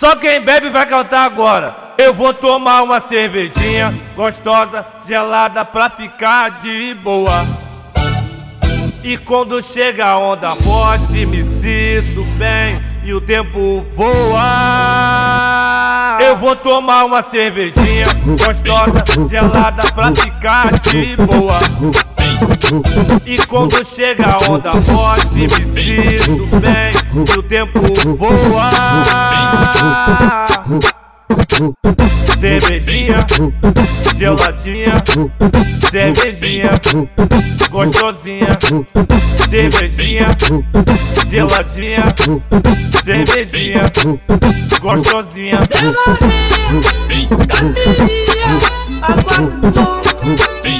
Só quem bebe vai cantar agora. Eu vou tomar uma cervejinha gostosa, gelada pra ficar de boa. E quando chega a onda forte, me sinto bem e o tempo voa. Eu vou tomar uma cervejinha gostosa, gelada pra ficar de boa. E quando chega a onda forte, me sinto bem e o tempo voa. Cervejinha, geladinha, cervejinha, gostosinha, cervejinha, geladinha, cervejinha, gostosinha. Camilinha, a quase louco,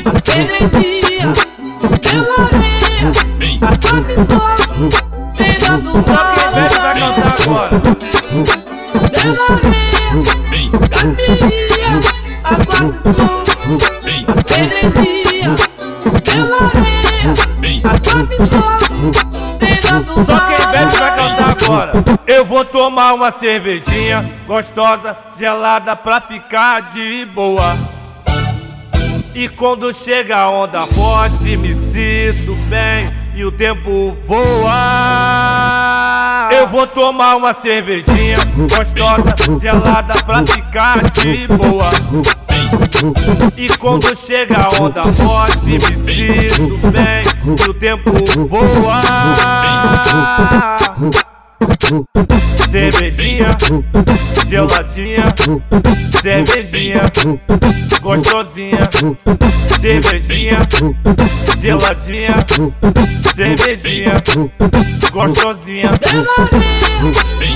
a cervejinha, meloreia, a quase louco, beirando Só quem bebe vai cantar agora. Meloreia, camilinha, a quase louco, a cervejinha, meloreia, a quase louco, beirando Só quem bebe vai cantar agora. Eu vou tomar uma cervejinha gostosa, gelada pra ficar de boa. E quando chega a onda forte, me sinto bem e o tempo voa. Eu vou tomar uma cervejinha gostosa, gelada pra ficar de boa. E quando chega a onda forte, me sinto bem e o tempo voa. Cervejinha, geladinha, cervejinha, gostosinha, cervejinha, geladinha, cervejinha, gostosinha.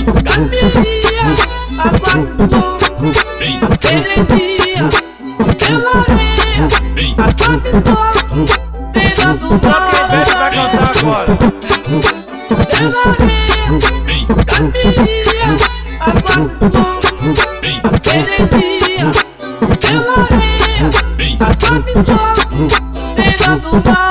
Camilinha, a quase louco, a cervejinha, meloreia, a quase louco, beirando Só quem bebe vai cantar agora. Meloreia, camilinha, a quase louco, a cervejinha, meloreia, a quase louco, beirando bala.